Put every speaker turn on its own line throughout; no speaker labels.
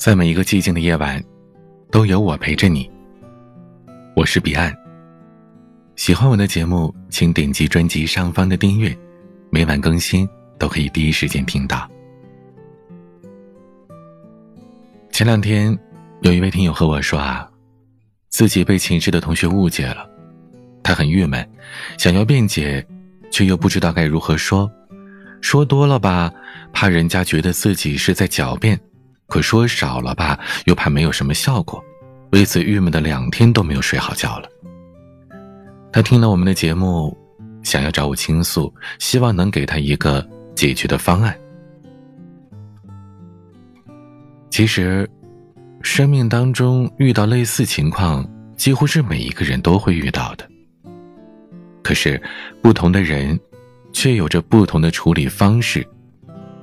在每一个寂静的夜晚，都有我陪着你。我是彼岸。喜欢我的节目，请点击专辑上方的订阅，每晚更新都可以第一时间听到。前两天，有一位听友和我说啊，自己被寝室的同学误解了，他很郁闷，想要辩解，却又不知道该如何说。说多了吧，怕人家觉得自己是在狡辩；可说少了吧，又怕没有什么效果。为此郁闷的两天都没有睡好觉了。他听了我们的节目，想要找我倾诉，希望能给他一个解决的方案。其实，生命当中遇到类似情况，几乎是每一个人都会遇到的。可是，不同的人。却有着不同的处理方式，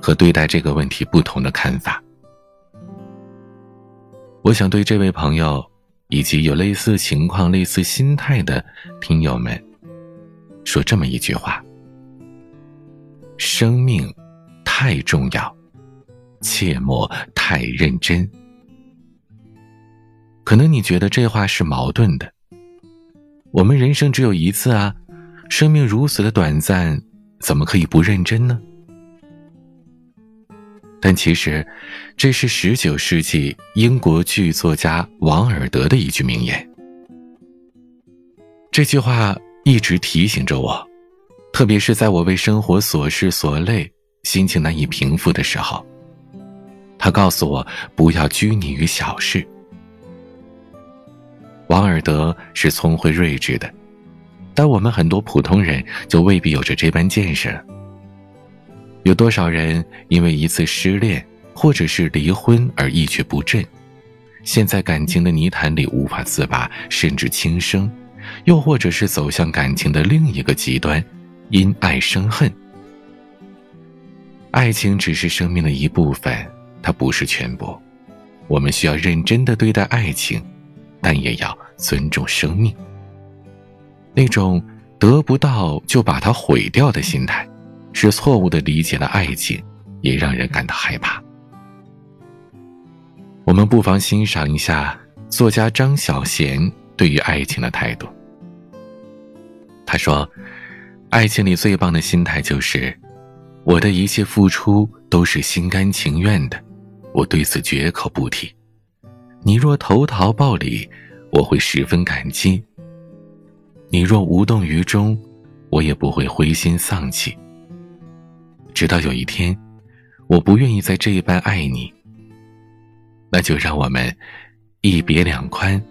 和对待这个问题不同的看法。我想对这位朋友，以及有类似情况、类似心态的听友们，说这么一句话：生命太重要，切莫太认真。可能你觉得这话是矛盾的。我们人生只有一次啊，生命如此的短暂。怎么可以不认真呢？但其实，这是十九世纪英国剧作家王尔德的一句名言。这句话一直提醒着我，特别是在我为生活琐事所累、心情难以平复的时候。他告诉我不要拘泥于小事。王尔德是聪慧睿智的。但我们很多普通人就未必有着这般见识。有多少人因为一次失恋或者是离婚而一蹶不振，陷在感情的泥潭里无法自拔，甚至轻生；又或者是走向感情的另一个极端，因爱生恨。爱情只是生命的一部分，它不是全部。我们需要认真的对待爱情，但也要尊重生命。那种得不到就把它毁掉的心态，是错误的理解了爱情，也让人感到害怕。我们不妨欣赏一下作家张小娴对于爱情的态度。他说：“爱情里最棒的心态就是，我的一切付出都是心甘情愿的，我对此绝口不提。你若投桃报李，我会十分感激。”你若无动于衷，我也不会灰心丧气。直到有一天，我不愿意再这一般爱你，那就让我们一别两宽，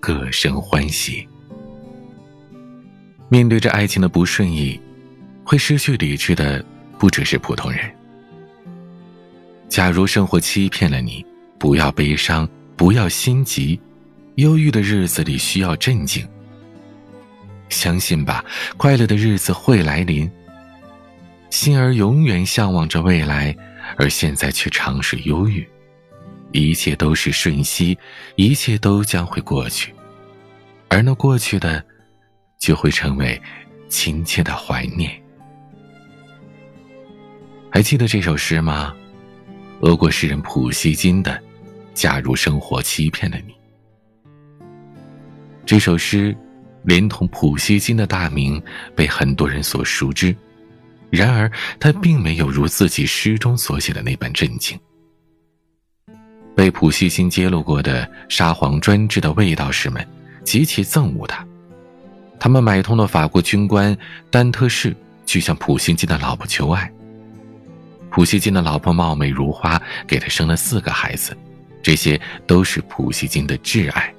各生欢喜。面对着爱情的不顺意，会失去理智的不只是普通人。假如生活欺骗了你，不要悲伤，不要心急，忧郁的日子里需要镇静。相信吧，快乐的日子会来临。心儿永远向往着未来，而现在却尝试忧郁。一切都是瞬息，一切都将会过去，而那过去的，就会成为亲切的怀念。还记得这首诗吗？俄国诗人普希金的《假如生活欺骗了你》。这首诗。连同普希金的大名被很多人所熟知，然而他并没有如自己诗中所写的那般震惊。被普希金揭露过的沙皇专制的卫道士们极其憎恶他，他们买通了法国军官丹特士去向普希金的老婆求爱。普希金的老婆貌美如花，给他生了四个孩子，这些都是普希金的挚爱。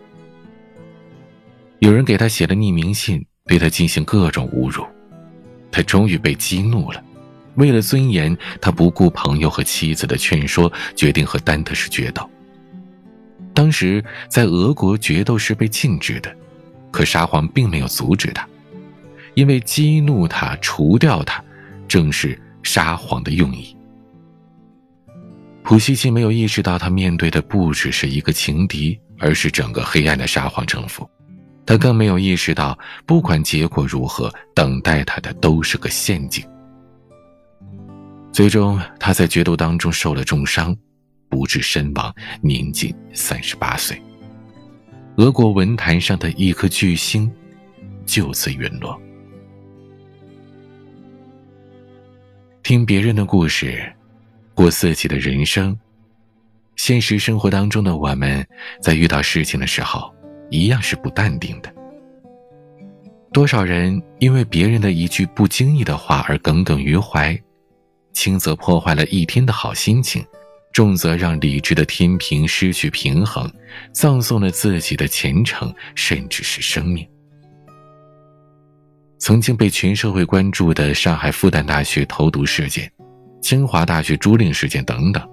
有人给他写了匿名信，对他进行各种侮辱，他终于被激怒了。为了尊严，他不顾朋友和妻子的劝说，决定和丹特士决斗。当时在俄国，决斗是被禁止的，可沙皇并没有阻止他，因为激怒他、除掉他，正是沙皇的用意。普希金没有意识到，他面对的不只是一个情敌，而是整个黑暗的沙皇政府。他更没有意识到，不管结果如何，等待他的都是个陷阱。最终，他在决斗当中受了重伤，不治身亡，年仅三十八岁。俄国文坛上的一颗巨星，就此陨落。听别人的故事，过自己的人生。现实生活当中的我们，在遇到事情的时候，一样是不淡定的。多少人因为别人的一句不经意的话而耿耿于怀，轻则破坏了一天的好心情，重则让理智的天平失去平衡，葬送了自己的前程，甚至是生命。曾经被全社会关注的上海复旦大学投毒事件、清华大学租赁事件等等，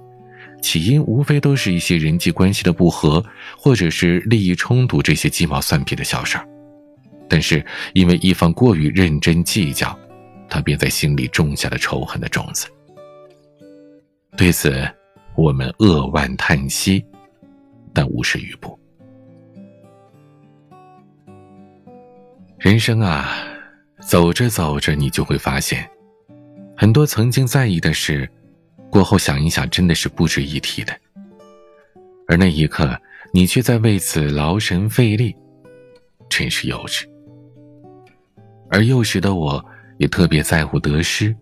起因无非都是一些人际关系的不和，或者是利益冲突这些鸡毛蒜皮的小事儿。但是因为一方过于认真计较，他便在心里种下了仇恨的种子。对此，我们扼腕叹息，但无事于补。人生啊！走着走着，你就会发现，很多曾经在意的事，过后想一想，真的是不值一提的。而那一刻，你却在为此劳神费力，真是幼稚。而幼时的我，也特别在乎得失。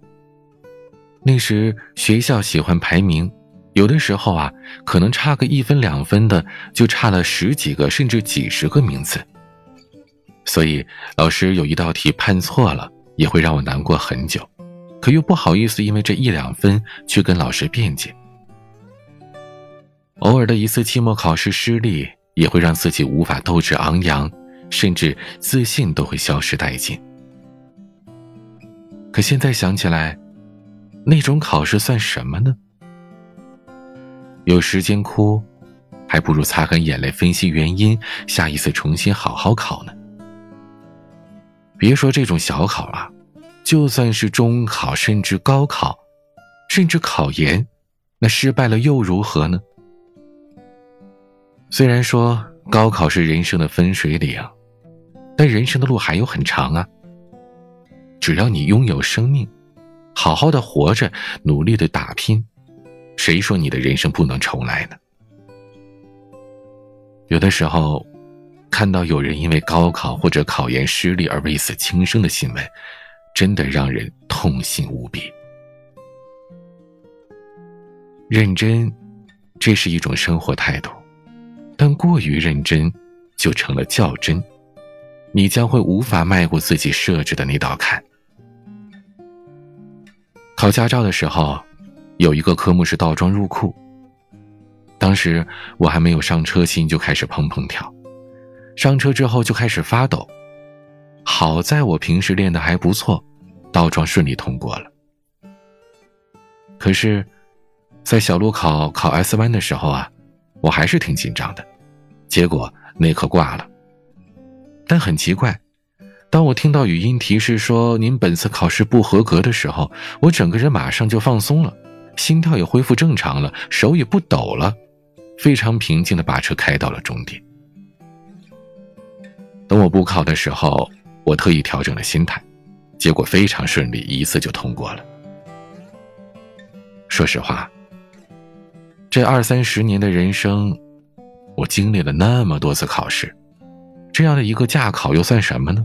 那时学校喜欢排名，有的时候啊，可能差个一分两分的，就差了十几个甚至几十个名次。所以，老师有一道题判错了，也会让我难过很久，可又不好意思因为这一两分去跟老师辩解。偶尔的一次期末考试失利，也会让自己无法斗志昂扬，甚至自信都会消失殆尽。可现在想起来，那种考试算什么呢？有时间哭，还不如擦干眼泪分析原因，下一次重新好好考呢。别说这种小考了，就算是中考，甚至高考，甚至考研，那失败了又如何呢？虽然说高考是人生的分水岭，但人生的路还有很长啊。只要你拥有生命，好好的活着，努力的打拼，谁说你的人生不能重来呢？有的时候。看到有人因为高考或者考研失利而为此轻生的新闻，真的让人痛心无比。认真，这是一种生活态度，但过于认真，就成了较真，你将会无法迈过自己设置的那道坎。考驾照的时候，有一个科目是倒装入库，当时我还没有上车，心就开始砰砰跳。上车之后就开始发抖，好在我平时练的还不错，倒桩顺利通过了。可是，在小路考考 S 弯的时候啊，我还是挺紧张的，结果那科挂了。但很奇怪，当我听到语音提示说您本次考试不合格的时候，我整个人马上就放松了，心跳也恢复正常了，手也不抖了，非常平静的把车开到了终点。等我补考的时候，我特意调整了心态，结果非常顺利，一次就通过了。说实话，这二三十年的人生，我经历了那么多次考试，这样的一个驾考又算什么呢？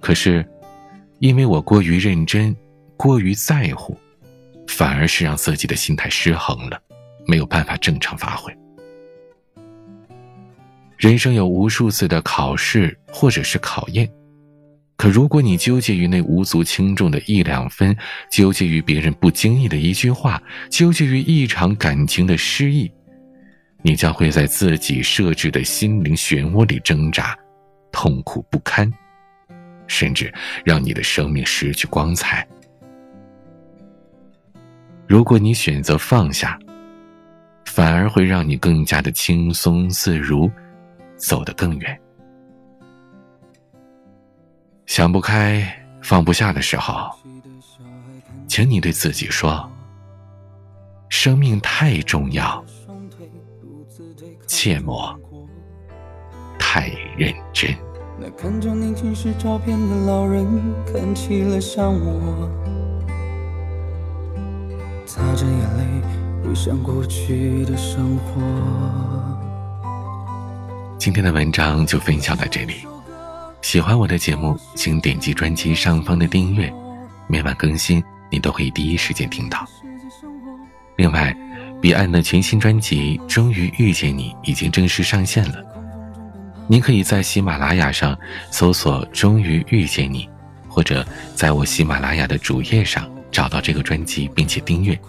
可是，因为我过于认真，过于在乎，反而是让自己的心态失衡了，没有办法正常发挥。人生有无数次的考试或者是考验，可如果你纠结于那无足轻重的一两分，纠结于别人不经意的一句话，纠结于一场感情的失意，你将会在自己设置的心灵漩涡里挣扎，痛苦不堪，甚至让你的生命失去光彩。如果你选择放下，反而会让你更加的轻松自如。走得更远。想不开、放不下的时候，请你对自己说：“生命太重要，切莫太认真。”那看着你近视照片的老人，看起了像我，擦着眼泪。
回想过去的生活。今天的文章就分享到这里。喜欢我的节目，请点击专辑上方的订阅，每晚更新，你都可以第一时间听到。另外，彼岸的全新专辑《终于遇见你》已经正式上线了，您可以在喜马拉雅上搜索“终于遇见你”，或者在我喜马拉雅的主页上找到这个专辑并且订阅。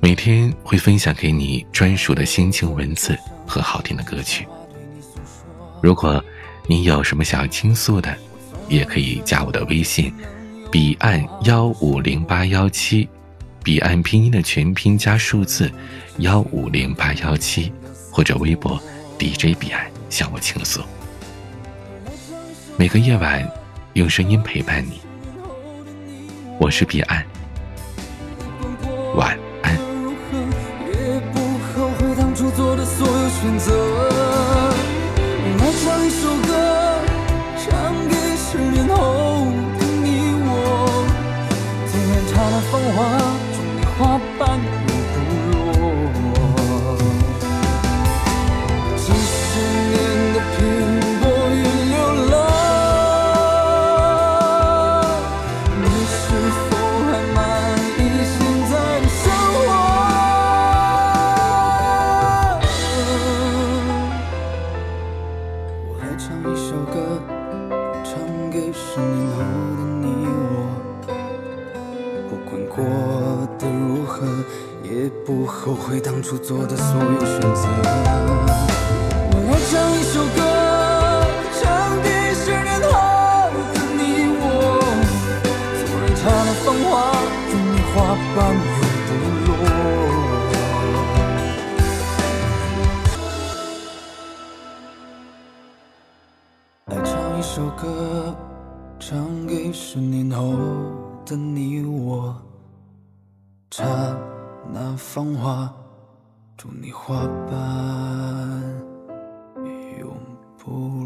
每天会分享给你专属的心情文字和好听的歌曲。如果你有什么想要倾诉的，也可以加我的微信，彼岸幺五零八幺七，彼岸拼音的全拼加数字幺五零八幺七，或者微博 DJ 彼岸向我倾诉。每个夜晚，用声音陪伴你。我是彼岸，晚安。后悔当初做的所有选择。我十年后的你我？不管过得如何也不后悔当初做的所有选择。首歌唱给十年后的你，我刹那芳华，祝你花瓣永不落。